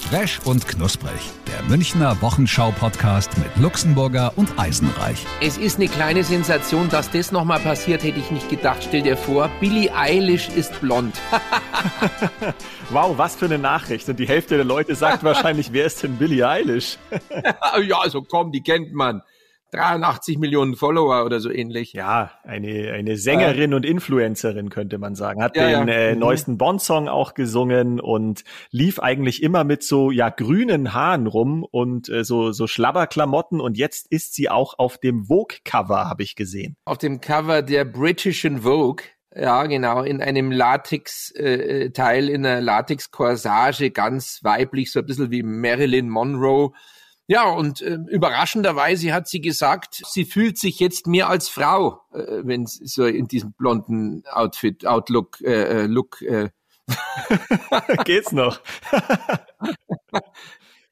Fresh und knusprig. Der Münchner Wochenschau-Podcast mit Luxemburger und Eisenreich. Es ist eine kleine Sensation, dass das nochmal passiert, hätte ich nicht gedacht. Stell dir vor, Billie Eilish ist blond. wow, was für eine Nachricht. Und die Hälfte der Leute sagt wahrscheinlich, wer ist denn Billie Eilish? ja, also komm, die kennt man. 83 Millionen Follower oder so ähnlich. Ja, eine, eine Sängerin äh, und Influencerin könnte man sagen. Hat ja, den ja. Äh, Mhm. neuesten Bond-Song auch gesungen und lief eigentlich immer mit so ja grünen Haaren rum und äh, so so Schlabberklamotten und jetzt ist sie auch auf dem Vogue-Cover, habe ich gesehen. Auf dem Cover der Britischen Vogue. Ja, genau, in einem Latex-Teil, in einer Latex-Corsage, ganz weiblich, so ein bisschen wie Marilyn Monroe. Ja, und äh, überraschenderweise hat sie gesagt, sie fühlt sich jetzt mehr als Frau, äh, wenn sie so in diesem blonden Outfit, Outlook, äh, äh, Look. Äh. Geht's noch?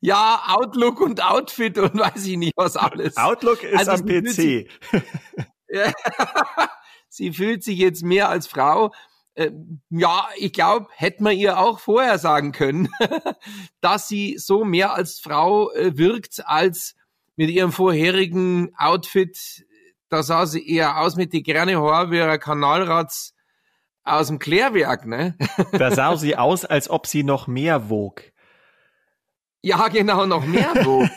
ja, Outlook und Outfit und weiß ich nicht was alles. Outlook ist Also am fühlt PC. sich- Ja. sie fühlt sich jetzt mehr als Frau. Äh, Ja, ich glaube, hätte man ihr auch vorher sagen können, dass sie so mehr als Frau äh, wirkt als mit ihrem vorherigen Outfit. Da sah sie eher aus mit die gerne Haar wie ein Kanalratz aus dem Klärwerk, ne? Da sah sie aus, als ob sie noch mehr wog. Ja, genau, noch mehr Vogue.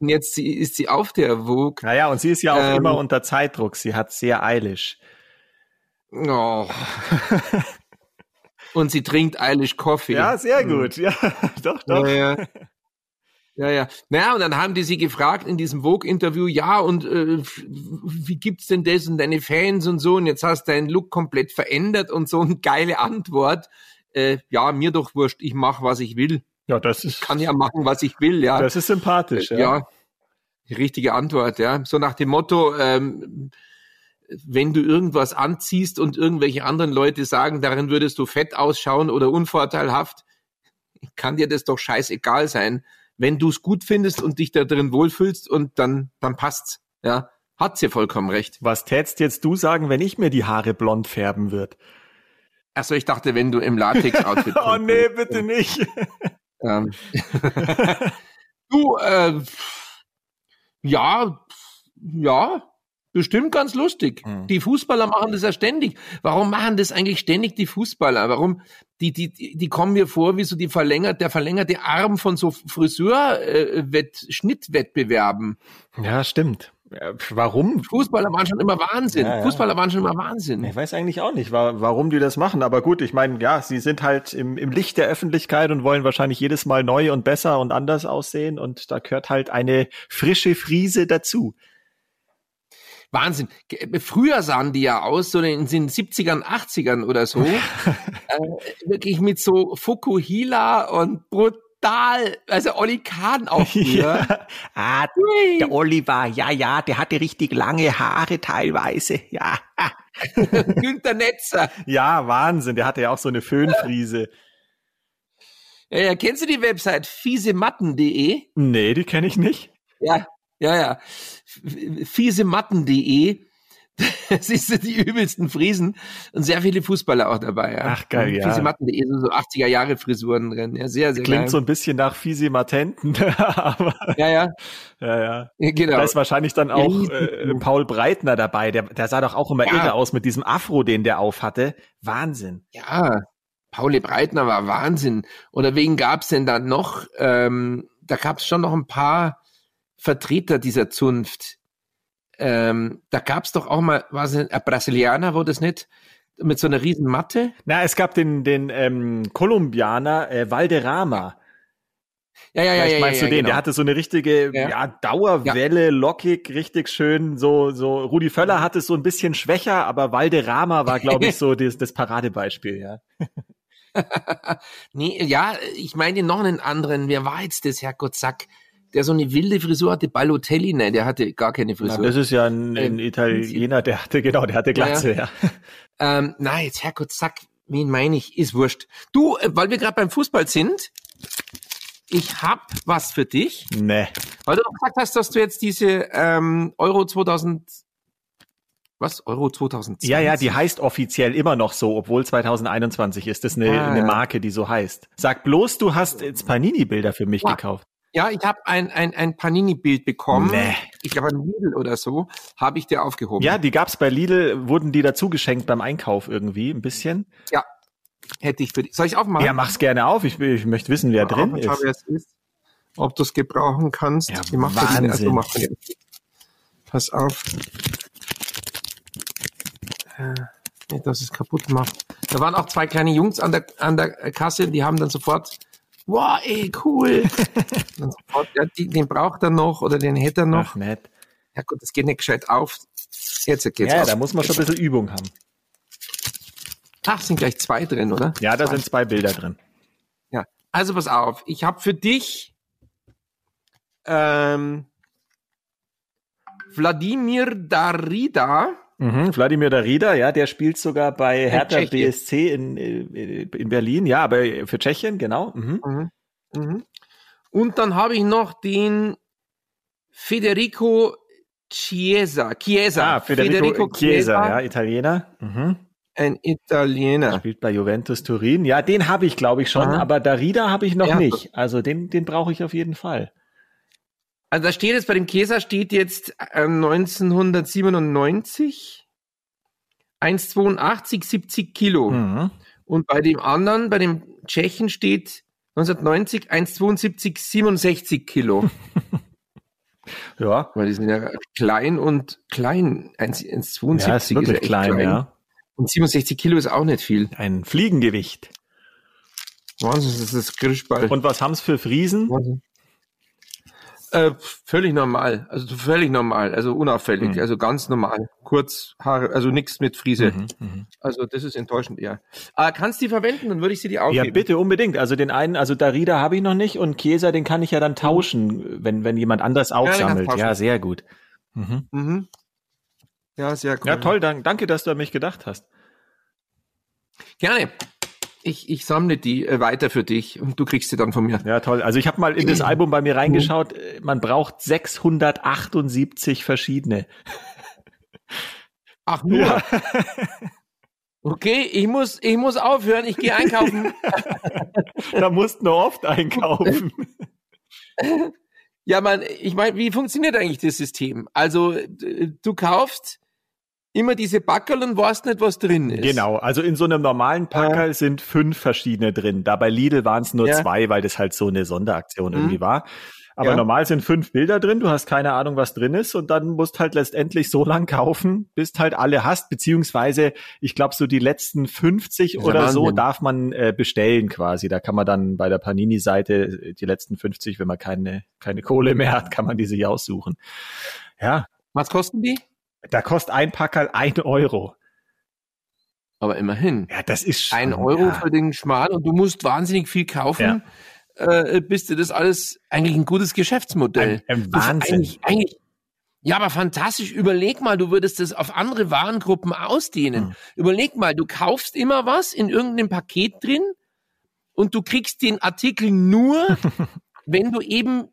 Und jetzt ist sie auf der Vogue. Naja, und sie ist ja auch Ähm. immer unter Zeitdruck. Sie hat sehr eilish. Oh. Und sie trinkt Eilish Coffee. Ja, sehr Mhm. gut. Ja, doch, doch. Ja, ja. Ja, ja. Naja, und dann haben die sie gefragt in diesem Vogue-Interview, ja, und äh, wie gibt's denn das und deine Fans und so, und jetzt hast du deinen Look komplett verändert und so eine geile Antwort. Äh, ja, mir doch wurscht, ich mach, was ich will. Ja, das ist, Kann ja machen, was ich will, ja. das ist sympathisch. Ja. ja. die richtige Antwort, ja. So nach dem Motto, ähm, wenn du irgendwas anziehst und irgendwelche anderen Leute sagen, darin würdest du fett ausschauen oder unvorteilhaft, kann dir das doch scheißegal sein. Wenn du es gut findest und dich da drin wohlfühlst und dann, dann passt's, ja. Hat sie vollkommen recht. Was tätst jetzt du sagen, wenn ich mir die Haare blond färben würde? Achso, ich dachte, wenn du im Latex-Outfit Oh nee, bitte nicht. Ähm. du, äh, ja, ja, bestimmt ganz lustig. Hm. Die Fußballer machen das ja ständig. Warum machen das eigentlich ständig die Fußballer? Warum? Die, die, die kommen mir vor wie so die verlängert, der verlängerte Arm von so Friseur, äh. Ja, stimmt. Warum? Fußballer waren schon immer Wahnsinn. Ja, ja. Fußballer waren schon immer Wahnsinn. Ich weiß eigentlich auch nicht, wa- warum die das machen. Aber gut, ich meine, ja, sie sind halt im, im Licht der Öffentlichkeit und wollen wahrscheinlich jedes Mal neu und besser und anders aussehen. Und da gehört halt eine frische Friese dazu. Wahnsinn. Ge- Früher sahen die ja aus, so in den 70ern, 80ern oder so. äh, wirklich mit so Fukuhila und brutal, also Olli Kahn auch früher. Ah, Hui. der Oliver, ja, ja, der hatte richtig lange Haare teilweise. Ja. Günter Netzer. Ja, Wahnsinn. Der hatte ja auch so eine Föhnfriese. Ja, ja, kennst du die Website fiesematten.de? Nee, die kenne ich nicht. Ja, ja, ja. Fiesematten.de. Das ist so die übelsten Friesen und sehr viele Fußballer auch dabei. Ja. Ach, geil, ja. Fiesematten.de sind so 80er Jahre Frisuren drin. Ja, sehr, sehr Klingt geil. so ein bisschen nach Fisimatenten, aber Ja, ja, ja, ja. genau. Da ist wahrscheinlich dann auch äh, Paul Breitner dabei. Der, der sah doch auch immer Ja. irre aus mit diesem Afro, den der auf hatte. Wahnsinn. Ja, Pauli Breitner war Wahnsinn. Oder wen gab's denn da noch? Ähm, da gab's schon noch ein paar Vertreter dieser Zunft. Ähm, da gab's doch auch mal, was ein Brasilianer, wo das nicht? Mit so einer riesen Matte? Na, es gab den, den ähm, Kolumbianer äh, Valderrama. Ja, ja, ja, Vielleicht ja. meinst ja, du den? genau. Der hatte so eine richtige Ja. ja. Dauerwelle, lockig, richtig schön. So, so Rudi Völler hatte es so ein bisschen schwächer, aber Valderrama war, glaube ich, so das, das Paradebeispiel, ja. nee, ja, ich meine noch einen anderen. Wer war jetzt das, Herrgott Sack? Der so eine wilde Frisur hatte, Balotelli, ne, der hatte gar keine Na, Frisur. das ist ja ein, ein Ähm, Italiener, der hatte, genau, der hatte Glatze, ja. Ähm, na, jetzt Herrgott, Sack, wen meine ich? Ist wurscht. Du, äh, weil wir gerade beim Fußball sind, ich hab was für dich. Nee. Weil du doch gesagt hast, dass du jetzt diese ähm, Euro 2000 was? Euro 2020? Ja, ja, die heißt offiziell immer noch so, obwohl 2021 ist. Das ist eine, Ah, eine ja. Marke, die so heißt. Sag bloß, du hast jetzt Panini-Bilder für mich Ja. gekauft. Ja, ich habe ein, ein, ein Panini-Bild bekommen. Nee. Ich glaube, ein Lidl oder so, habe ich dir aufgehoben. Ja, die gab's bei Lidl, wurden die dazu geschenkt beim Einkauf irgendwie, ein bisschen. Hätte ich für dich. Soll ich aufmachen? Ja, mach's gerne auf. Ich, ich möchte wissen, wer drin Schau, ist. wer es ist. Ob du es gebrauchen kannst. Ja, macht man den? Wahnsinn. Also, den. Pass auf. Äh, nicht, dass es kaputt macht. Da waren auch zwei kleine Jungs an der, an der Kasse, die haben dann sofort, wow, ey, cool. dann sofort, ja, die, den braucht er noch oder den hätte er noch. Ach, nett. Ja gut, das geht nicht gescheit auf. Jetzt geht's Ja, auf. da muss man schon ein bisschen Übung haben. Ach, sind gleich zwei drin, oder? Ja, da zwei. sind zwei Bilder drin. Ja, also pass auf. Ich habe für dich ähm, Wladimir Darida. Mhm, Wladimir Darida, ja, der spielt sogar bei Hertha Tschechien. BSC in, äh, in Berlin. Ja, aber für Tschechien, genau. Mhm. Mhm. Mhm. Und dann habe ich noch den Federico Chiesa. Chiesa. Ah, Federico, Chiesa, ja, Italiener. Mhm. Ein Italiener. Spielt bei Juventus Turin. Ja, den habe ich, glaube ich, schon, Aha. aber Darida habe ich noch Ja. nicht. Also den, den brauche ich auf jeden Fall. Also da steht jetzt bei dem Chiesa steht jetzt ähm, 1997 1,82, 70 Kilo. Mhm. Und bei dem anderen, bei dem Tschechen steht 1990 1,72, 67 Kilo. Ja. Weil die sind ja klein und klein. 1 1,72 Ja, ist wirklich echt klein, ja. Und 67 Kilo ist auch nicht viel. Ein Fliegengewicht. Wahnsinn, das ist das Grischball. Und was haben's für Friesen? Wahnsinn. Äh, völlig normal. Also völlig normal. Also unauffällig. Mhm. Also ganz normal. Kurz Haare, also nichts mit Friese. Mhm, mhm. Also das ist enttäuschend, ja. Aber kannst du die verwenden, dann würde ich sie dir Ja, aufgeben. bitte, unbedingt. Also den einen, also Darida habe ich noch nicht und Chiesa, den kann ich ja dann tauschen, wenn, wenn jemand anders auch den kannst du sammelt. tauschen. Ja, sehr gut. Mhm. Mhm. Ja, sehr cool. Ja, toll, dank, danke, dass du an mich gedacht hast. Gerne. Ich, ich sammle die äh, weiter für dich und du kriegst sie dann von mir. Ja, toll. Also ich habe mal in das Album bei mir reingeschaut. Äh, Man braucht 678 verschiedene. Ach nur. Okay, ich muss, ich muss aufhören. Ich gehe einkaufen. da musst du oft einkaufen. ja, man, ich meine, wie funktioniert eigentlich das System? Also du kaufst immer diese Backerl und weißt nicht, was drin ist. Genau, also in so einem normalen Packerl sind fünf verschiedene drin. Da bei Lidl waren es nur Ja. zwei, weil das halt so eine Sonderaktion Mhm. irgendwie war. Aber Ja. normal sind fünf Bilder drin, du hast keine Ahnung, was drin ist und dann musst halt letztendlich so lang kaufen, bis halt alle hast, beziehungsweise ich glaube so die letzten 50 Das ist ja oder so Wahnsinn. darf man äh, bestellen quasi. Da kann man dann bei der Panini-Seite äh, die letzten 50, wenn man keine, keine Kohle mehr hat, kann man die sich aussuchen. Ja, Was kosten die? Da kostet ein Packerl ein Euro. Aber immerhin. Ja, das ist schon, Ein Euro ja. für den Schmarrn und du musst wahnsinnig viel kaufen. Äh, bist du das alles eigentlich ein gutes Geschäftsmodell? Ein, ein Wahnsinn. Eigentlich, eigentlich, ja, aber fantastisch. Überleg mal, du würdest das auf andere Warengruppen ausdehnen. Hm. Überleg mal, du kaufst immer was in irgendeinem Paket drin und du kriegst den Artikel nur, wenn du eben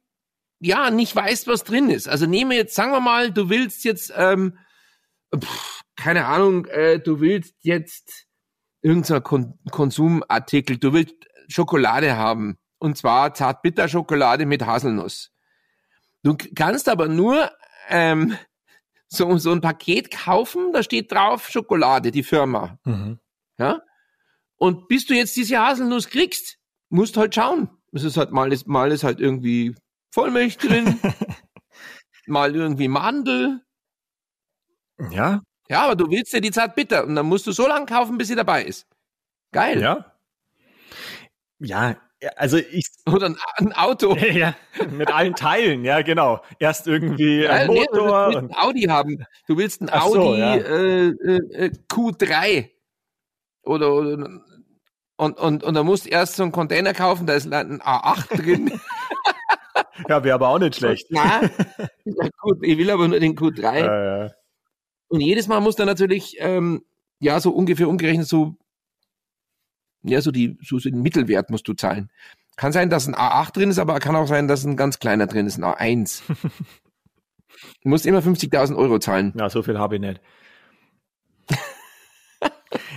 ja nicht weißt, was drin ist. Also nehme jetzt, sagen wir mal, du willst jetzt, ähm, pff, keine Ahnung, äh, du willst jetzt irgendein Kon Konsumartikel, du willst Schokolade haben. Und zwar Zartbitterschokolade mit Haselnuss. Du kannst aber nur ähm, so, so ein Paket kaufen, da steht drauf Schokolade, die Firma. Mhm. Ja? Und bis du jetzt diese Haselnuss kriegst, musst halt schauen. Es ist halt mal ist, mal ist halt irgendwie Vollmilch drin, mal irgendwie Mandel. Ja, Ja, aber du willst ja die Zartbitter und dann musst du so lange kaufen, bis sie dabei ist. Geil. ja. Ja, also ich, Oder ein, ein Auto. ja, mit allen Teilen, ja, genau. Erst irgendwie ein Ja, nee, du Motor willst und ein Audi haben. Du willst ein Ach so, Audi ja. äh, äh, äh, Q3 oder, oder und, und, und da musst du erst so einen Container kaufen, da ist ein A8 drin. ja, wäre aber auch nicht schlecht. Na, na gut, ich will aber nur den Q3. Ja, ja. Und jedes Mal muss dann natürlich, ähm, ja, so ungefähr umgerechnet so Ja, so die, so den Mittelwert musst du zahlen. Kann sein, dass ein A8 drin ist, aber kann auch sein, dass ein ganz kleiner drin ist, ein A1. du musst immer 50.000 Euro zahlen. Ja, so viel habe ich nicht.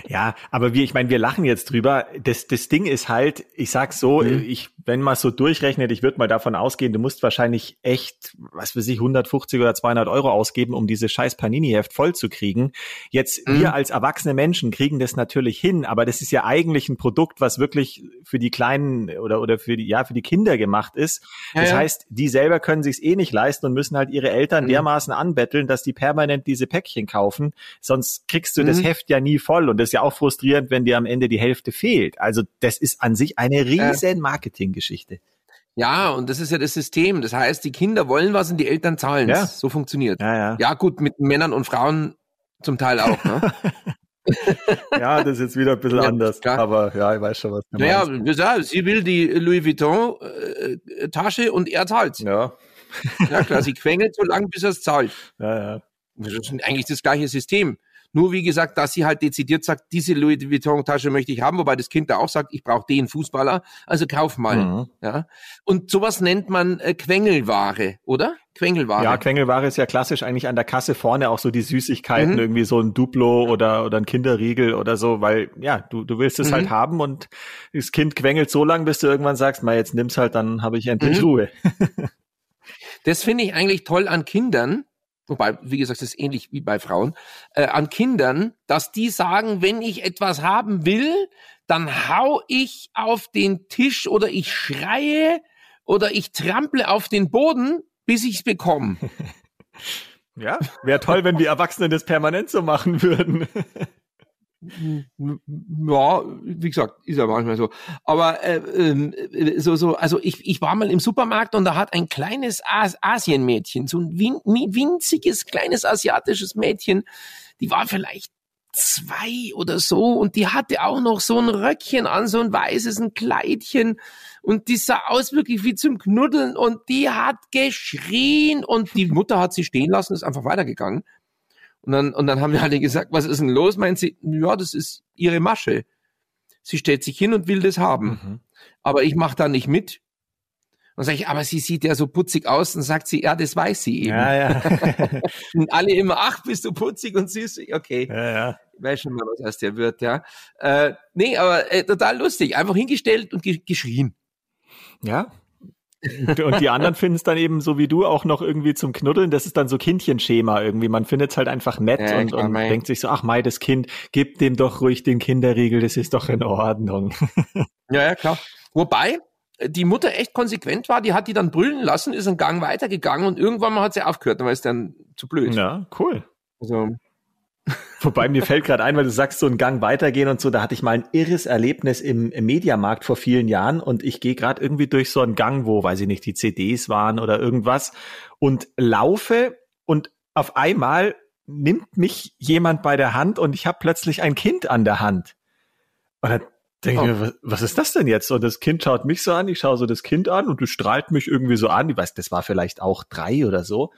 Ja, aber wir, ich meine, wir lachen jetzt drüber. Das, das Ding ist halt, ich sag's so, mhm. ich, wenn man so durchrechnet, ich würde mal davon ausgehen, du musst wahrscheinlich echt, was weiß ich, 150 oder 200 Euro ausgeben, um dieses scheiß Panini-Heft voll zu kriegen. Jetzt, mhm. wir als erwachsene Menschen kriegen das natürlich hin, aber das ist ja eigentlich ein Produkt, was wirklich für die Kleinen oder, oder für die, ja, für die Kinder gemacht ist. Ja, das ja. heißt, die selber können sich's eh nicht leisten und müssen halt ihre Eltern mhm. dermaßen anbetteln, dass die permanent diese Päckchen kaufen. Sonst kriegst du das mhm. Heft ja nie voll und das ja auch frustrierend, wenn dir am Ende die Hälfte fehlt. Also das ist an sich eine riesen Marketinggeschichte. Ja, und das ist ja das System. Das heißt, die Kinder wollen was und die Eltern zahlen Ja. So funktioniert. Ja, ja. ja, gut, mit Männern und Frauen zum Teil auch. Ne? ja, das ist jetzt wieder ein bisschen ja, anders. Klar. Aber ja, ich weiß schon, was du naja, meinst. Ja, sie will die Louis Vuitton äh, Tasche und er zahlt. Ja. ja, klar, sie quengelt so lange, bis er es zahlt. Ja, ja. Das ist eigentlich das gleiche System. Nur wie gesagt, dass sie halt dezidiert sagt, diese Louis Vuitton Tasche möchte ich haben, wobei das Kind da auch sagt, ich brauche den Fußballer, also kauf mal. Mhm. Ja. Und sowas nennt man äh, Quengelware, oder? Quengelware. Ja, Quengelware ist ja klassisch eigentlich an der Kasse vorne auch so die Süßigkeiten, mhm. irgendwie so ein Duplo oder, oder ein Kinderriegel oder so, weil ja, du, du willst es halt mhm. halt haben und das Kind quengelt so lang, bis du irgendwann sagst, mal jetzt nimm's halt, dann habe ich endlich mhm. Ruhe. das finde ich eigentlich toll an Kindern, wobei, wie gesagt, das ist ähnlich wie bei Frauen, äh, an Kindern, dass die sagen, wenn ich etwas haben will, dann hau ich auf den Tisch oder ich schreie oder ich trample auf den Boden, bis ich's bekomme. Ja, wäre toll, wenn die Erwachsenen das permanent so machen würden. Ja, wie gesagt, ist ja manchmal so. Aber äh, äh, so, so, also ich, ich war mal im Supermarkt und da hat ein kleines As Asienmädchen, so ein win winziges, kleines asiatisches Mädchen, die war vielleicht zwei oder so und die hatte auch noch so ein Röckchen an, so ein weißes, ein Kleidchen und die sah aus wirklich wie zum Knuddeln und die hat geschrien und die Mutter hat sie stehen lassen, ist einfach weitergegangen. Und dann, und dann haben wir alle gesagt, was ist denn los? Meint sie, ja, das ist ihre Masche. Sie stellt sich hin und will das haben. Mhm. Aber ich mache da nicht mit. Und sage ich, aber sie sieht ja so putzig aus. Und sagt sie, ja, das weiß sie eben. Ja, ja. und alle immer, ach, bist du putzig und süß? Okay. Ja, ja. Ich weiß schon mal, was aus der wird, ja. Äh, nee, aber äh, total lustig. Einfach hingestellt und ge geschrien. Ja, und die anderen finden es dann eben so wie du auch noch irgendwie zum Knuddeln. Das ist dann so Kindchenschema irgendwie. Man findet es halt einfach nett ja, und, und denkt sich so, ach mei, das Kind, gib dem doch ruhig den Kinderriegel, das ist doch in Ordnung. Ja, ja, klar. Wobei, die Mutter echt konsequent war, die hat die dann brüllen lassen, ist einen Gang weitergegangen und irgendwann mal hat sie aufgehört, dann war es dann zu blöd. Ja, cool. Also, Wobei mir fällt gerade ein, weil du sagst, so einen Gang weitergehen und so, da hatte ich mal ein irres Erlebnis im, im Mediamarkt vor vielen Jahren und ich gehe gerade irgendwie durch so einen Gang, wo, weiß ich nicht, die CDs waren oder irgendwas und laufe und auf einmal nimmt mich jemand bei der Hand und ich habe plötzlich ein Kind an der Hand. Und dann denke ich oh. mir, was, was ist das denn jetzt? Und das Kind schaut mich so an, ich schaue so das Kind an und du strahlt mich irgendwie so an. Ich weiß, das war vielleicht auch drei oder so.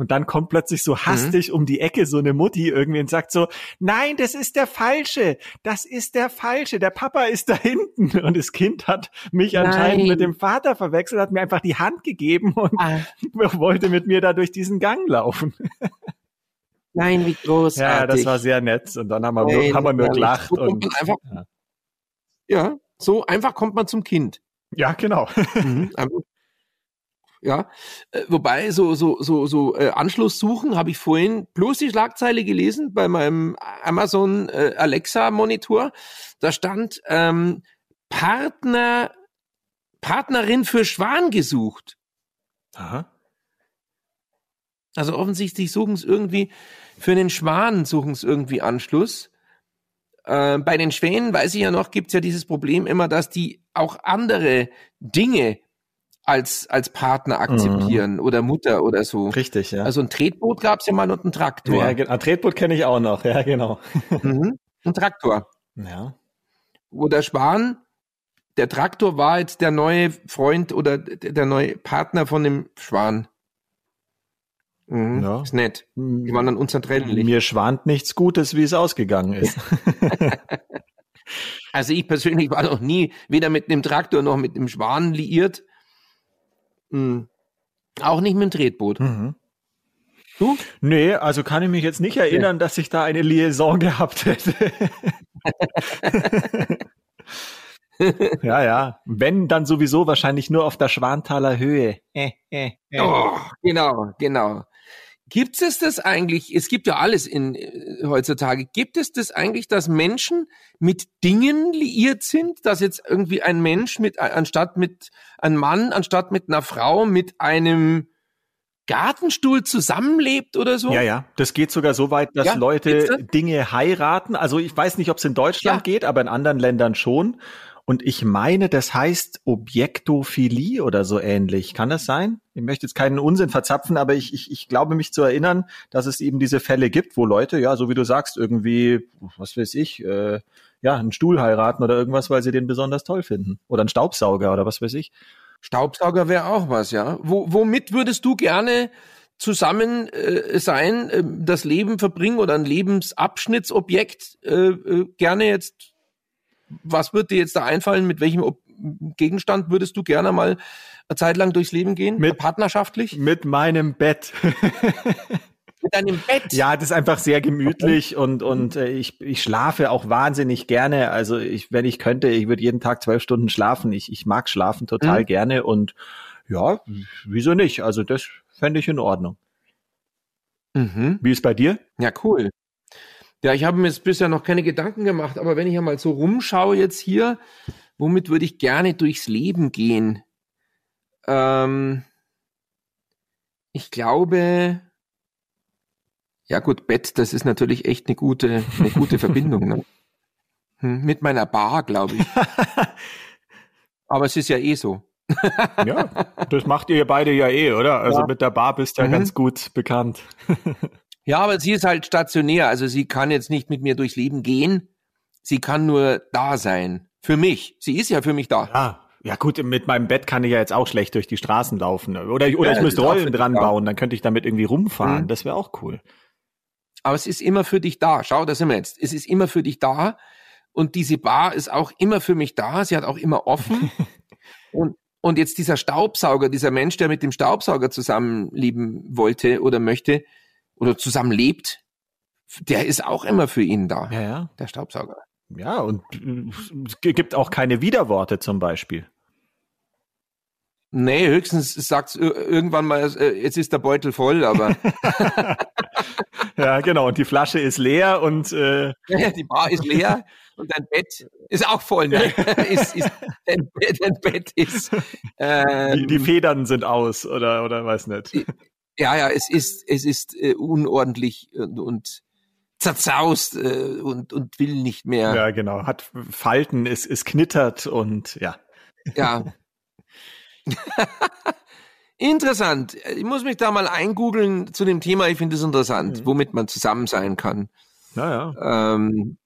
Und dann kommt plötzlich so hastig mhm. um die Ecke so eine Mutti irgendwie und sagt so, nein, das ist der Falsche, das ist der Falsche, der Papa ist da hinten. Und das Kind hat mich nein. anscheinend mit dem Vater verwechselt, hat mir einfach die Hand gegeben und ah. wollte mit mir da durch diesen Gang laufen. Nein, wie großartig. Ja, das war sehr nett. Und dann haben wir, nein, haben wir nur gelacht. So und, einfach, ja. ja. so einfach kommt man zum Kind. Ja, genau. Mhm, ja, äh, wobei so so so so äh, Anschlusssuchen habe ich vorhin bloß die Schlagzeile gelesen bei meinem Amazon äh, Alexa Monitor. Da stand ähm, Partner Partnerin für Schwan gesucht. Aha. Also offensichtlich suchen es irgendwie für einen Schwan suchen es irgendwie Anschluss. Äh, bei den Schwänen weiß ich ja noch, gibt's ja dieses Problem immer, dass die auch andere Dinge als, als Partner akzeptieren mhm. oder Mutter oder so. Richtig, ja. Also ein Tretboot gab's ja mal und ein Traktor. Ja, ein Tretboot kenne ich auch noch, ja, genau. Mhm. Ein Traktor. Ja. Wo der Schwan, der Traktor war jetzt der neue Freund oder der neue Partner von dem Schwan. Mhm. Ja. Ist nett. Die waren dann unzertrennlich. Mir schwant nichts Gutes, wie es ausgegangen ist. Also ich persönlich war noch nie weder mit einem Traktor noch mit einem Schwan liiert. Hm. Auch nicht mit dem Tretboot. Mhm. Du? Nee, also kann ich mich jetzt nicht erinnern, ja. dass ich da eine Liaison gehabt hätte. ja, ja. Wenn, dann sowieso wahrscheinlich nur auf der Schwanthaler Höhe. Äh, äh, äh. Oh, genau, genau. Gibt es das eigentlich? Es gibt ja alles in äh, heutzutage. Gibt es das eigentlich, dass Menschen mit Dingen liiert sind, dass jetzt irgendwie ein Mensch mit anstatt mit einem Mann anstatt mit einer Frau mit einem Gartenstuhl zusammenlebt oder so? Ja, ja. Das geht sogar so weit, dass ja, Leute Dinge heiraten. Also ich weiß nicht, ob es in Deutschland ja. geht, aber in anderen Ländern schon. Und ich meine, das heißt Objektophilie oder so ähnlich. Kann das sein? Ich möchte jetzt keinen Unsinn verzapfen, aber ich, ich, ich glaube mich zu erinnern, dass es eben diese Fälle gibt, wo Leute, ja, so wie du sagst, irgendwie, was weiß ich, äh, ja, einen Stuhl heiraten oder irgendwas, weil sie den besonders toll finden. Oder einen Staubsauger oder was weiß ich. Staubsauger wäre auch was, ja. Wo, womit würdest du gerne zusammen äh, sein, äh, das Leben verbringen oder ein Lebensabschnittsobjekt äh, äh, gerne jetzt? Was würde dir jetzt da einfallen? Mit welchem Gegenstand würdest du gerne mal eine Zeit lang durchs Leben gehen? Mit, partnerschaftlich? Mit meinem Bett. mit deinem Bett. Ja, das ist einfach sehr gemütlich und und äh, ich ich schlafe auch wahnsinnig gerne. Also ich, wenn ich könnte, ich würde jeden Tag zwölf Stunden schlafen. Ich ich mag schlafen total mhm. gerne und ja, wieso nicht? Also das fände ich in Ordnung. Mhm. Wie ist bei dir? Ja, cool. Ja, ich habe mir jetzt bisher noch keine Gedanken gemacht, aber wenn ich ja mal so rumschaue jetzt hier, womit würde ich gerne durchs Leben gehen? Ähm, ich glaube, ja gut, Bett, das ist natürlich echt eine gute, eine gute Verbindung. Ne? Hm, mit meiner Bar, glaube ich. Aber es ist ja eh so. ja, das macht ihr beide ja eh, oder? Also ja. mit der Bar bist du ja mhm. ganz gut bekannt. Ja, aber sie ist halt stationär. Also sie kann jetzt nicht mit mir durchs Leben gehen. Sie kann nur da sein. Für mich. Sie ist ja für mich da. Ja. Ja gut, mit meinem Bett kann ich ja jetzt auch schlecht durch die Straßen laufen. Oder, oder ja, ich müsste Rollen dran bauen, dann könnte ich damit irgendwie rumfahren. Mhm. Das wäre auch cool aber es ist immer für dich da. Schau, da sind wir jetzt. Es ist immer für dich da. Und diese Bar ist auch immer für mich da. Sie hat auch immer offen. und, und jetzt dieser Staubsauger, dieser Mensch, der mit dem Staubsauger zusammenleben wollte oder möchte oder zusammenlebt, der ist auch immer für ihn da. Ja, ja. Der Staubsauger. Ja, und es gibt auch keine Widerworte zum Beispiel. Nee, höchstens sagt irgendwann mal, äh, jetzt ist der Beutel voll, aber. ja, genau. Und die Flasche ist leer und äh ja, die Bar ist leer und dein Bett ist auch voll. Ne? ist, ist, dein, dein Bett ist. Ähm, die, die, Federn sind aus oder oder weiß nicht. Ja, ja, es ist es ist äh, unordentlich und, und zerzaust äh, und und will nicht mehr. Ja, genau. Hat Falten, es, es knittert und ja. Ja, Interessant. Ich muss mich da mal eingoogeln zu dem Thema. Ich finde es interessant, mhm. womit man zusammen sein kann. Naja. Ähm,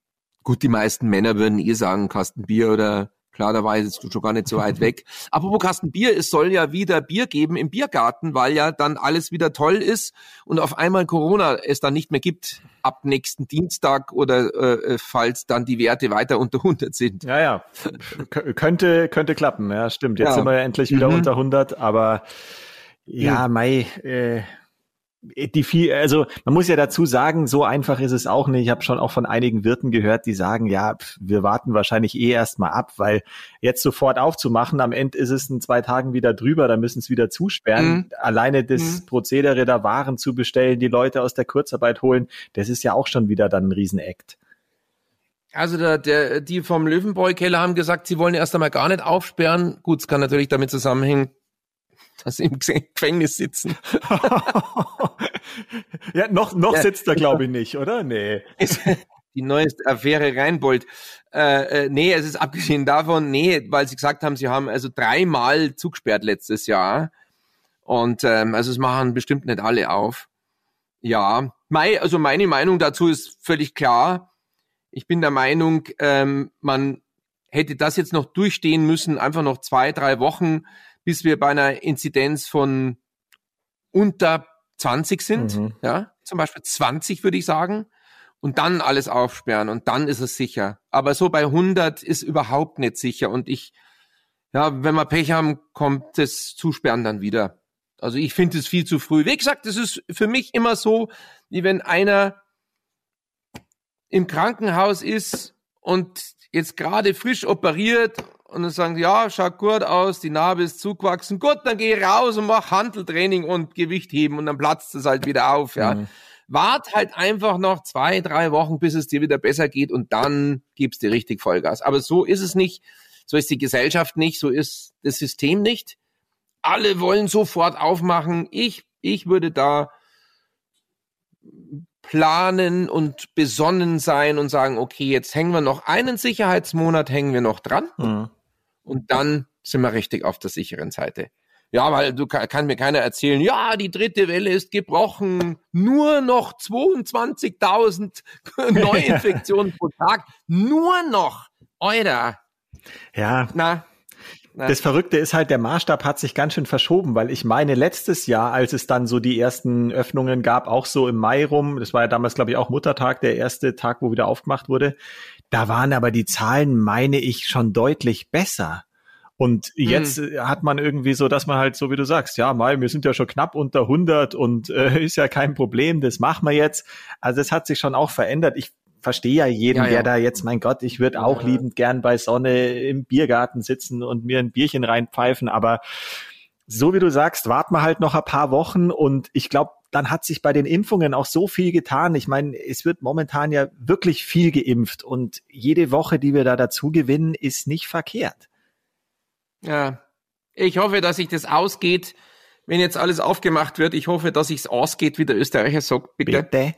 gut, die meisten Männer würden eh sagen, Kasten Bier oder Klar, da war jetzt schon gar nicht so weit weg. Apropos Kasten Bier, es soll ja wieder Bier geben im Biergarten, weil ja dann alles wieder toll ist und auf einmal Corona es dann nicht mehr gibt ab nächsten Dienstag oder äh, falls dann die Werte weiter unter 100 sind. Ja, ja. könnte, könnte klappen. Ja, stimmt. Jetzt ja. sind wir ja endlich wieder mhm. unter 100, aber ja, mhm. Mai, äh, die viel, also man muss ja dazu sagen, so einfach ist es auch nicht. Ich habe schon auch von einigen Wirten gehört, die sagen, ja, wir warten wahrscheinlich eh erstmal ab, weil jetzt sofort aufzumachen, am Ende ist es in zwei Tagen wieder drüber, da müssen es wieder zusperren. Mhm. Alleine das mhm. Prozedere, da Waren zu bestellen, die Leute aus der Kurzarbeit holen, das ist ja auch schon wieder dann ein Riesenakt. Also der, der, die vom Löwenbräu-Keller haben gesagt, sie wollen erst einmal gar nicht aufsperren. Gut, es kann natürlich damit zusammenhängen, dass sie im Gefängnis sitzen. ja, noch, noch ja. sitzt er, glaube ich, nicht, oder? Nee. Die neueste Affäre Reinbold. Äh, äh, nee, es ist abgesehen davon, nee, weil sie gesagt haben, sie haben also dreimal zugesperrt letztes Jahr. Und ähm, also es machen bestimmt nicht alle auf. Ja, mein, also meine Meinung dazu ist völlig klar. Ich bin der Meinung, ähm, man hätte das jetzt noch durchstehen müssen, einfach noch zwei, drei Wochen, bis wir bei einer Inzidenz von unter 20 sind, mhm. ja, zum Beispiel 20 würde ich sagen. und dann alles aufsperren und dann ist es sicher. Aber so bei 100 ist überhaupt nicht sicher und ich, ja, wenn wir Pech haben, kommt das Zusperren dann wieder. Also ich finde es viel zu früh. Wie gesagt, das ist für mich immer so, wie wenn einer im Krankenhaus ist und jetzt gerade frisch operiert und dann sagen, ja, schaut gut aus, die Narbe ist zugewachsen, gut, dann geh raus und mach Handeltraining und Gewicht heben und dann platzt es halt wieder auf, ja. Mhm. Wart halt einfach noch zwei, drei Wochen, bis es dir wieder besser geht und dann gibst dir richtig Vollgas. Aber so ist es nicht, so ist die Gesellschaft nicht, so ist das System nicht. Alle wollen sofort aufmachen. Ich, ich würde da planen und besonnen sein und sagen, okay, jetzt hängen wir noch einen Sicherheitsmonat, hängen wir noch dran. Mhm. Und dann sind wir richtig auf der sicheren Seite. Ja, weil du kann, kann mir keiner erzählen, ja, die dritte Welle ist gebrochen, nur noch 22.000 Neuinfektionen pro Tag, nur noch, Euer. Ja. Na, das Verrückte ist halt, der Maßstab hat sich ganz schön verschoben, weil ich meine, letztes Jahr, als es dann so die ersten Öffnungen gab, auch so im Mai rum, das war ja damals, glaube ich, auch Muttertag, der erste Tag, wo wieder aufgemacht wurde, da waren aber die Zahlen, meine ich, schon deutlich besser. Und jetzt hm. hat man irgendwie so, dass man halt so wie du sagst, ja, mal, wir sind ja schon knapp unter 100 und äh, ist ja kein Problem, das machen wir jetzt. Also es hat sich schon auch verändert. Ich verstehe ja jeden, ja, ja. der da jetzt, mein Gott, ich würde auch ja. liebend gern bei Sonne im Biergarten sitzen und mir ein Bierchen reinpfeifen, aber so wie du sagst, warten wir halt noch ein paar Wochen und ich glaube, dann hat sich bei den Impfungen auch so viel getan. Ich meine, es wird momentan ja wirklich viel geimpft und jede Woche, die wir da dazu gewinnen, ist nicht verkehrt. Ja, ich hoffe, dass sich das ausgeht, wenn jetzt alles aufgemacht wird. Ich hoffe, dass sich's ausgeht, wie der Österreicher sagt, bitte. Bitte.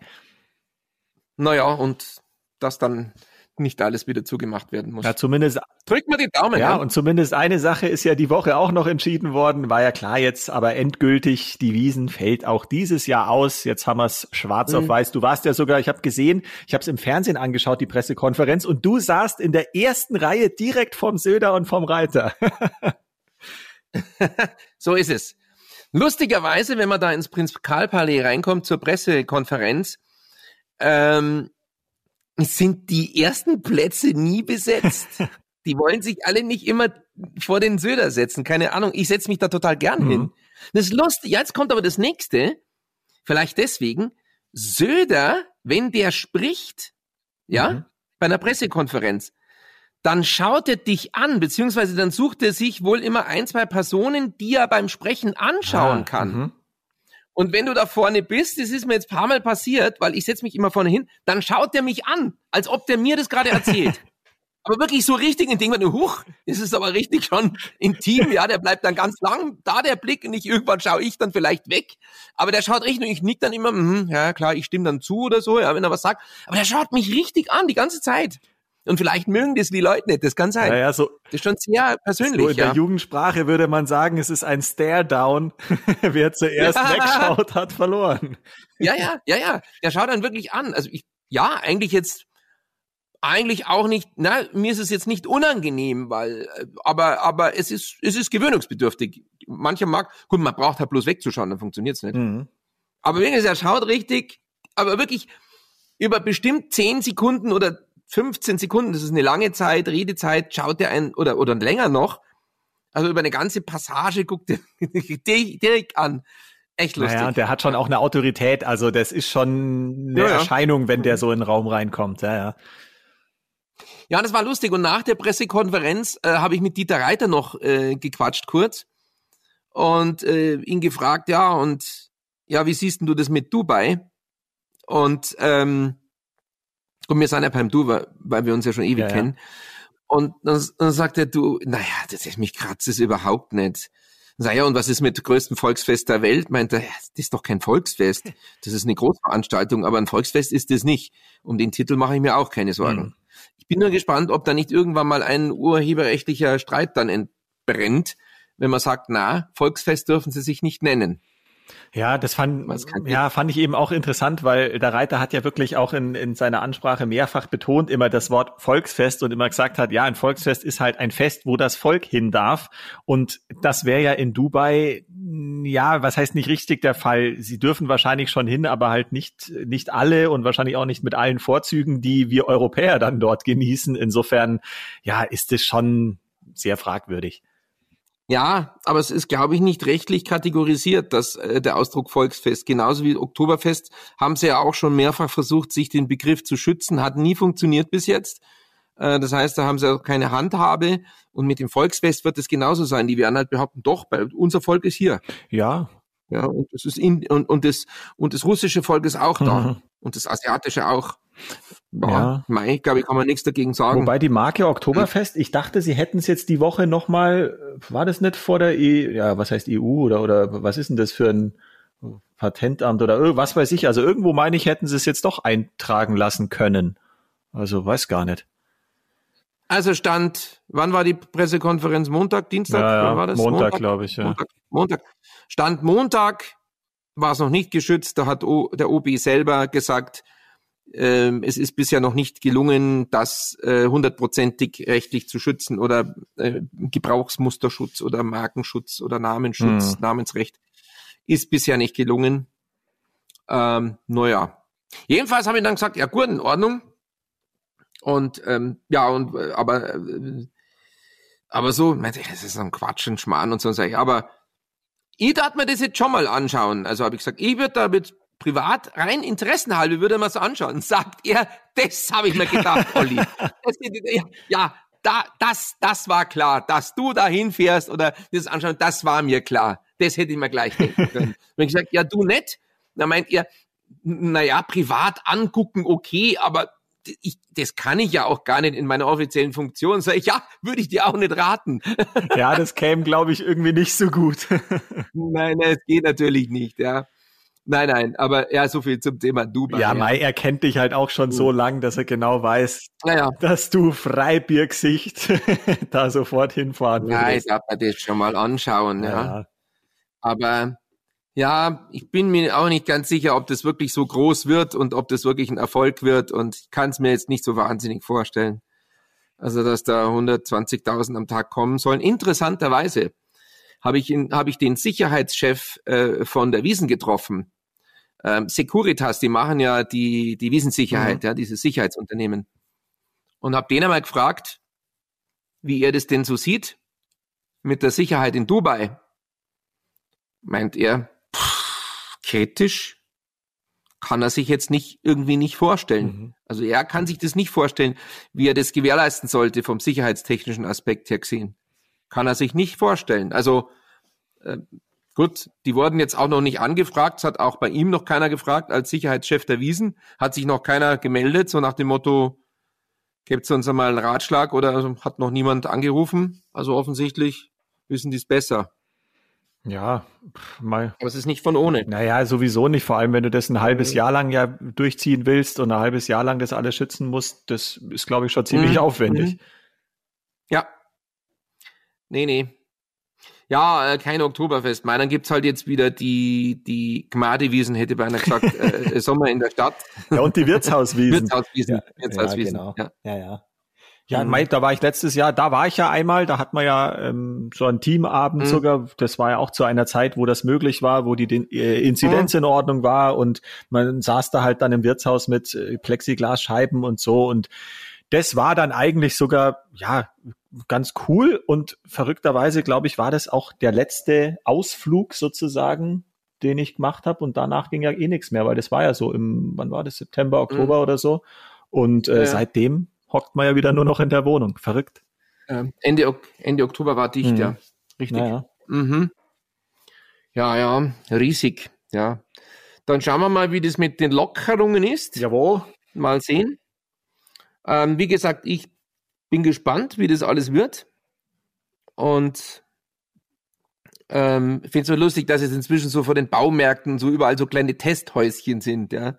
Naja, und dass dann nicht alles wieder zugemacht werden muss. Ja, zumindest. Drückt mal die Daumen. Ja, ja, und zumindest eine Sache ist ja die Woche auch noch entschieden worden. War ja klar jetzt, aber endgültig, die Wiesen fällt auch dieses Jahr aus. Jetzt haben wir es schwarz mhm. auf weiß. Du warst ja sogar, ich habe gesehen, ich habe es im Fernsehen angeschaut, die Pressekonferenz, und du saßt in der ersten Reihe direkt vom Söder und vom Reiter. so ist es. Lustigerweise, wenn man da ins Prinzipalpalais reinkommt zur Pressekonferenz, ähm, sind die ersten Plätze nie besetzt. die wollen sich alle nicht immer vor den Söder setzen. Keine Ahnung. Ich setze mich da total gern mhm. hin. Das ist lustig. Jetzt kommt aber das nächste. Vielleicht deswegen. Söder, wenn der spricht, ja, mhm. bei einer Pressekonferenz, dann schaut er dich an, beziehungsweise dann sucht er sich wohl immer ein, zwei Personen, die er beim Sprechen anschauen ah, kann. Mhm. Und wenn du da vorne bist, das ist mir jetzt ein paar Mal passiert, weil ich setze mich immer vorne hin, dann schaut der mich an, als ob der mir das gerade erzählt. aber wirklich so richtig in Ding, wenn du, huch, ist es aber richtig schon intim, ja, der bleibt dann ganz lang da, der Blick, und ich, irgendwann schaue ich dann vielleicht weg, aber der schaut richtig, und ich nick dann immer, mh, ja klar, ich stimme dann zu oder so, ja, wenn er was sagt, aber der schaut mich richtig an, die ganze Zeit. Und vielleicht mögen das die Leute nicht, das kann sein. Ja, ja, so, das ist schon sehr persönlich. So in ja. der Jugendsprache würde man sagen, es ist ein Stare-Down. Wer zuerst ja. wegschaut, hat verloren. Ja, ja, ja, ja. Der schaut dann wirklich an. Also ich, ja, eigentlich jetzt, eigentlich auch nicht, na, mir ist es jetzt nicht unangenehm, weil, äh, aber, aber es ist, es ist gewöhnungsbedürftig. Mancher mag, gut, man braucht halt bloß wegzuschauen, dann funktioniert's nicht. Mhm. Aber wenn er schaut richtig, aber wirklich über bestimmt zehn Sekunden oder 15 Sekunden, das ist eine lange Zeit, Redezeit, schaut er ein, oder, oder länger noch, also über eine ganze Passage guckt er direkt an. Echt lustig. Naja, und der hat schon auch eine Autorität, also das ist schon eine ja, Erscheinung, wenn der so in den Raum reinkommt, ja, ja. Ja, das war lustig. Und nach der Pressekonferenz äh, habe ich mit Dieter Reiter noch äh, gequatscht kurz und äh, ihn gefragt, ja, und ja, wie siehst denn du das mit Dubai? Und ähm, und wir sind ja beim Du, weil, weil wir uns ja schon ewig ja, kennen. Und dann, dann sagt er, du, naja, das ist mich kratzt es überhaupt nicht. Naja, und was ist mit größten Volksfest der Welt? Meint er, das ist doch kein Volksfest. Das ist eine Großveranstaltung, aber ein Volksfest ist es nicht. Um den Titel mache ich mir auch keine Sorgen. Mhm. Ich bin nur gespannt, ob da nicht irgendwann mal ein urheberrechtlicher Streit dann entbrennt, wenn man sagt, na, Volksfest dürfen sie sich nicht nennen. Ja, das fand, ja, fand ich eben auch interessant, weil der Reiter hat ja wirklich auch in, in seiner Ansprache mehrfach betont immer das Wort Volksfest und immer gesagt hat, ja, ein Volksfest ist halt ein Fest, wo das Volk hin darf. Und das wäre ja in Dubai ja, was heißt nicht richtig der Fall? Sie dürfen wahrscheinlich schon hin, aber halt nicht, nicht alle und wahrscheinlich auch nicht mit allen Vorzügen, die wir Europäer dann dort genießen. Insofern, ja, ist es schon sehr fragwürdig. Ja, aber es ist, glaube ich, nicht rechtlich kategorisiert, dass äh, der Ausdruck Volksfest. Genauso wie Oktoberfest haben sie ja auch schon mehrfach versucht, sich den Begriff zu schützen, hat nie funktioniert bis jetzt. Äh, das heißt, da haben sie auch keine Handhabe. Und mit dem Volksfest wird es genauso sein. Die werden halt behaupten, doch, unser Volk ist hier. Ja. Ja, und das ist in, und, und das, und das russische Volk ist auch da. Mhm. Und das asiatische auch. Ja, ja. Mai, glaube ich, kann man nichts dagegen sagen. Wobei die Marke Oktoberfest, ich dachte, sie hätten es jetzt die Woche nochmal, war das nicht vor der E, ja, was heißt EU oder, oder was ist denn das für ein Patentamt oder was weiß ich, also irgendwo meine ich, hätten sie es jetzt doch eintragen lassen können. Also weiß gar nicht. Also stand, wann war die Pressekonferenz? Montag, Dienstag? Ja, ja, war das? Montag, Montag glaube ich, ja. Montag, Montag. Stand Montag, war es noch nicht geschützt, da hat o, der OB selber gesagt, ähm, es ist bisher noch nicht gelungen, das äh, hundertprozentig äh, rechtlich zu schützen oder äh, Gebrauchsmusterschutz oder Markenschutz oder Namensschutz, hm. Namensrecht ist bisher nicht gelungen. Ähm, naja. Jedenfalls habe ich dann gesagt, ja gut, in Ordnung. Und ähm, ja, und äh, aber äh, aber so, das ist so ein Quatsch, ein Schmarrn und so, sag ich, aber ich darf mir das jetzt schon mal anschauen. Also habe ich gesagt, ich würde da mit privat rein interessenhalber würde man so anschauen. Sagt er, das habe ich mir gedacht, Olli. Das, ja, da, das, das war klar, dass du da hinfährst oder das anschauen, das war mir klar. Das hätte ich mir gleich denken können. Wenn ich gesagt, ja, du nicht, dann meint ihr, naja, privat angucken, okay, aber ich, das kann ich ja auch gar nicht in meiner offiziellen Funktion. Sag ich, ja, würde ich dir auch nicht raten. Ja, das käme, glaube ich, irgendwie nicht so gut. Nein, es geht natürlich nicht, ja. Nein, nein, aber ja, so viel zum Thema Dubai. Ja, Mai, er kennt dich halt auch schon so lang, dass er genau weiß, ja, dass du Freibiergesicht da sofort hinfahren würdest. Ja, ich darf mir das schon mal anschauen, ja. ja. Aber ja, ich bin mir auch nicht ganz sicher, ob das wirklich so groß wird und ob das wirklich ein Erfolg wird und ich kann es mir jetzt nicht so wahnsinnig vorstellen. Also, dass da 120.000 am Tag kommen sollen. Interessanterweise habe ich, in, hab ich den Sicherheitschef äh, von der Wiesen getroffen ähm, Securitas, die machen ja die, die Wiesensicherheit, mhm. ja, dieses Sicherheitsunternehmen. Und habe den einmal gefragt, wie er das denn so sieht mit der Sicherheit in Dubai. Meint er, pff, kritisch kann er sich jetzt nicht irgendwie nicht vorstellen. Mhm. Also er kann sich das nicht vorstellen, wie er das gewährleisten sollte vom sicherheitstechnischen Aspekt her gesehen. Kann er sich nicht vorstellen. Also äh, Gut, die wurden jetzt auch noch nicht angefragt, es hat auch bei ihm noch keiner gefragt, als Sicherheitschef der Wiesen hat sich noch keiner gemeldet, so nach dem Motto, gibt es uns einmal einen Ratschlag oder hat noch niemand angerufen. Also offensichtlich wissen die es besser. Ja, mal. Aber es ist nicht von ohne. Naja, sowieso nicht. Vor allem, wenn du das ein halbes mhm. Jahr lang ja durchziehen willst und ein halbes Jahr lang das alles schützen musst, das ist, glaube ich, schon ziemlich mhm. aufwendig. Mhm. Ja. Nee, nee. Ja, äh, kein Oktoberfest. Mai, dann gibt's halt jetzt wieder die, die Gmadewiesen, hätte beinahe gesagt, äh, Sommer in der Stadt. Ja, und die Wirtshauswiesen. Wirtshauswiesen. Ja, Wirtshauswiesen. Ja, genau. ja, ja. ja. Ja, mhm. Da war ich letztes Jahr, da war ich ja einmal, da hat man ja ähm, so einen Teamabend mhm. sogar, das war ja auch zu einer Zeit, wo das möglich war, wo die äh, Inzidenz mhm. in Ordnung war und man saß da halt dann im Wirtshaus mit äh, Plexiglasscheiben und so und das war dann eigentlich sogar, ja, ganz cool und verrückterweise, glaube ich, war das auch der letzte Ausflug sozusagen, den ich gemacht habe und danach ging ja eh nichts mehr, weil das war ja so im, wann war das, September, Oktober mhm. oder so und äh, ja. seitdem hockt man ja wieder nur noch in der Wohnung. Verrückt. Ähm, Ende, Ende Oktober war dicht, mhm. ja. Richtig. Naja. Mhm. Ja, ja, riesig, ja. Dann schauen wir mal, wie das mit den Lockerungen ist. Jawohl. Mal sehen. Ähm, wie gesagt, ich bin gespannt, wie das alles wird. Und ähm, finde es so lustig, dass es inzwischen so vor den Baumärkten so überall so kleine Testhäuschen sind, ja.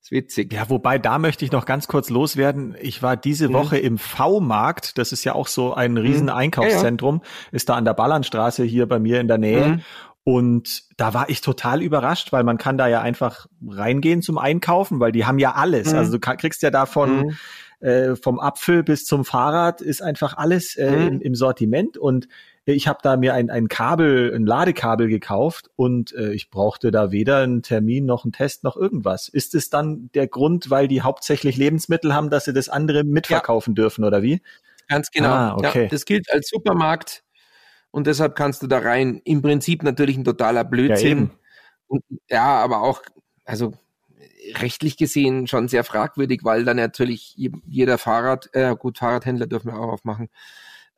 Ist witzig. Ja, wobei da möchte ich noch ganz kurz loswerden. Ich war diese mhm. Woche im V-Markt. Das ist ja auch so ein riesen mhm. Einkaufszentrum. Ja, ja. Ist da an der Ballernstraße hier bei mir in der Nähe. Mhm. Und da war ich total überrascht, weil man kann da ja einfach reingehen zum Einkaufen, weil die haben ja alles. Mhm. Also du kriegst ja davon mhm äh, vom Apfel bis zum Fahrrad ist einfach alles äh, mhm. im, im Sortiment und ich habe da mir ein, ein Kabel, ein Ladekabel gekauft und äh, ich brauchte da weder einen Termin noch einen Test noch irgendwas. Ist es dann der Grund, weil die hauptsächlich Lebensmittel haben, dass sie das andere mitverkaufen ja. dürfen oder wie? Ganz genau. Ah, okay. Ja, das gilt als Supermarkt und deshalb kannst du da rein. Im Prinzip natürlich ein totaler Blödsinn. Ja, und, ja aber auch, also rechtlich gesehen schon sehr fragwürdig, weil dann natürlich jeder Fahrrad, äh, gut, Fahrradhändler dürfen wir auch aufmachen,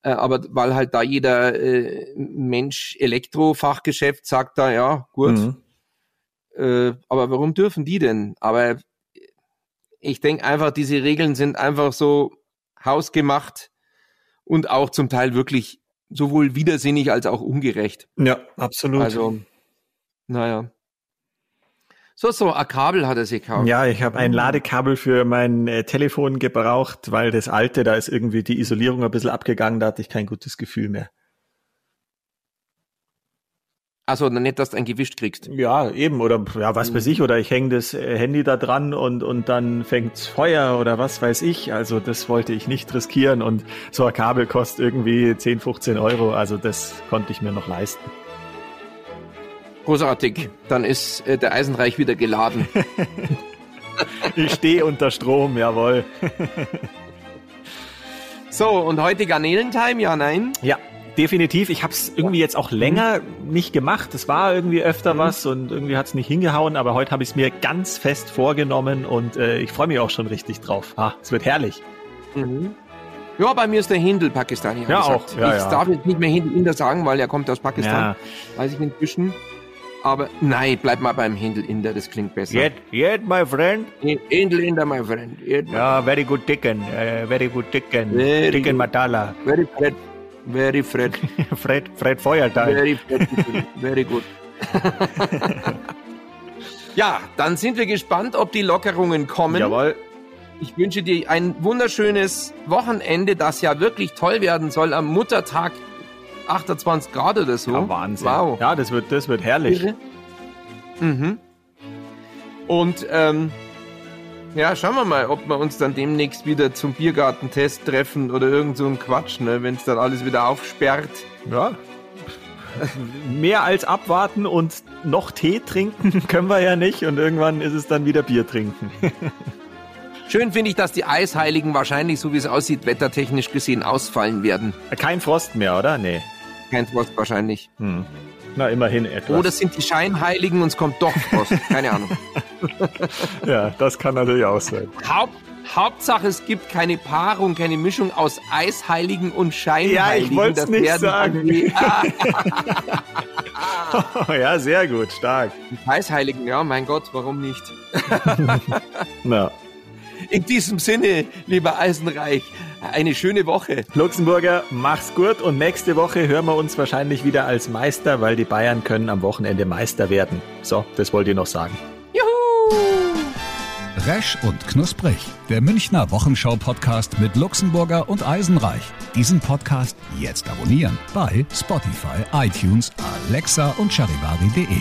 äh, aber weil halt da jeder äh, Mensch Elektrofachgeschäft sagt da, ja, gut. Mhm. Äh, aber warum dürfen die denn? Aber ich denke einfach, diese Regeln sind einfach so hausgemacht und auch zum Teil wirklich sowohl widersinnig als auch ungerecht. Ja, absolut. Also, naja. So, so, ein Kabel hat er sich gekauft. Ja, ich habe ein Ladekabel für mein äh, Telefon gebraucht, weil das alte, da ist irgendwie die Isolierung ein bisschen abgegangen, da hatte ich kein gutes Gefühl mehr. Also dann nicht, dass du ein gewischt kriegst. Ja, eben, oder ja, was weiß ich, oder ich hänge das äh, Handy da dran und, und dann fängt's Feuer oder was weiß ich. Also das wollte ich nicht riskieren und so ein Kabel kostet irgendwie 10, 15 Euro, also das konnte ich mir noch leisten. Großartig. Dann ist äh, der Eisenreich wieder geladen. ich stehe unter Strom, jawohl. so, und heute Garnelentime, ja, nein? Ja, definitiv. Ich habe es irgendwie jetzt auch länger nicht gemacht. Es war irgendwie öfter mhm. was und irgendwie hat es nicht hingehauen, aber heute habe ich es mir ganz fest vorgenommen und äh, ich freue mich auch schon richtig drauf. Ah, es wird herrlich. Mhm. Ja, bei mir ist der Hindel Pakistani. Ja, auch. Ja, ich ja. darf jetzt nicht mehr Hindel Inder sagen, weil er kommt aus Pakistan. Ja. Weiß ich inzwischen. Aber nein, bleib mal beim Hindel Inder, das klingt besser. Yet, yet, my friend. Hindel Inder, my friend. Yet, ja, very good chicken. Uh, very good chicken. Very chicken good. Matala. Very Fred. Very Fred. Fred, Fred Feuerteil. Very Fred. Very good. ja, dann sind wir gespannt, ob die Lockerungen kommen. Jawohl. Ich wünsche dir ein wunderschönes Wochenende, das ja wirklich toll werden soll am Muttertag 28 Grad oder so. Ja, Wahnsinn. Wow. Ja, das wird, das wird herrlich. Mhm. Und ähm, ja, schauen wir mal, ob wir uns dann demnächst wieder zum Biergartentest treffen oder irgend so ein Quatsch, ne, wenn es dann alles wieder aufsperrt. Ja. Mehr als abwarten und noch Tee trinken können wir ja nicht und irgendwann ist es dann wieder Bier trinken. Schön finde ich, dass die Eisheiligen wahrscheinlich, so wie es aussieht, wettertechnisch gesehen ausfallen werden. Kein Frost mehr, oder? Nee kein Frost wahrscheinlich. Hm. Na, immerhin etwas. Oder sind die Scheinheiligen und es kommt doch Frost. Keine Ahnung. ja, das kann natürlich auch sein. Haupt, Hauptsache, es gibt keine Paarung, keine Mischung aus Eisheiligen und Scheinheiligen. Ja, ich wollte es nicht sagen. ja, sehr gut, stark. Eisheiligen, ja, mein Gott, warum nicht? Na. In diesem Sinne, lieber Eisenreich, eine schöne Woche. Luxemburger, mach's gut und nächste Woche hören wir uns wahrscheinlich wieder als Meister, weil die Bayern können am Wochenende Meister werden. So, das wollt ihr noch sagen. Juhu! Resch und Knusprig, der Münchner Wochenschau-Podcast mit Luxemburger und Eisenreich. Diesen Podcast jetzt abonnieren bei Spotify, iTunes, Alexa und charivari.de.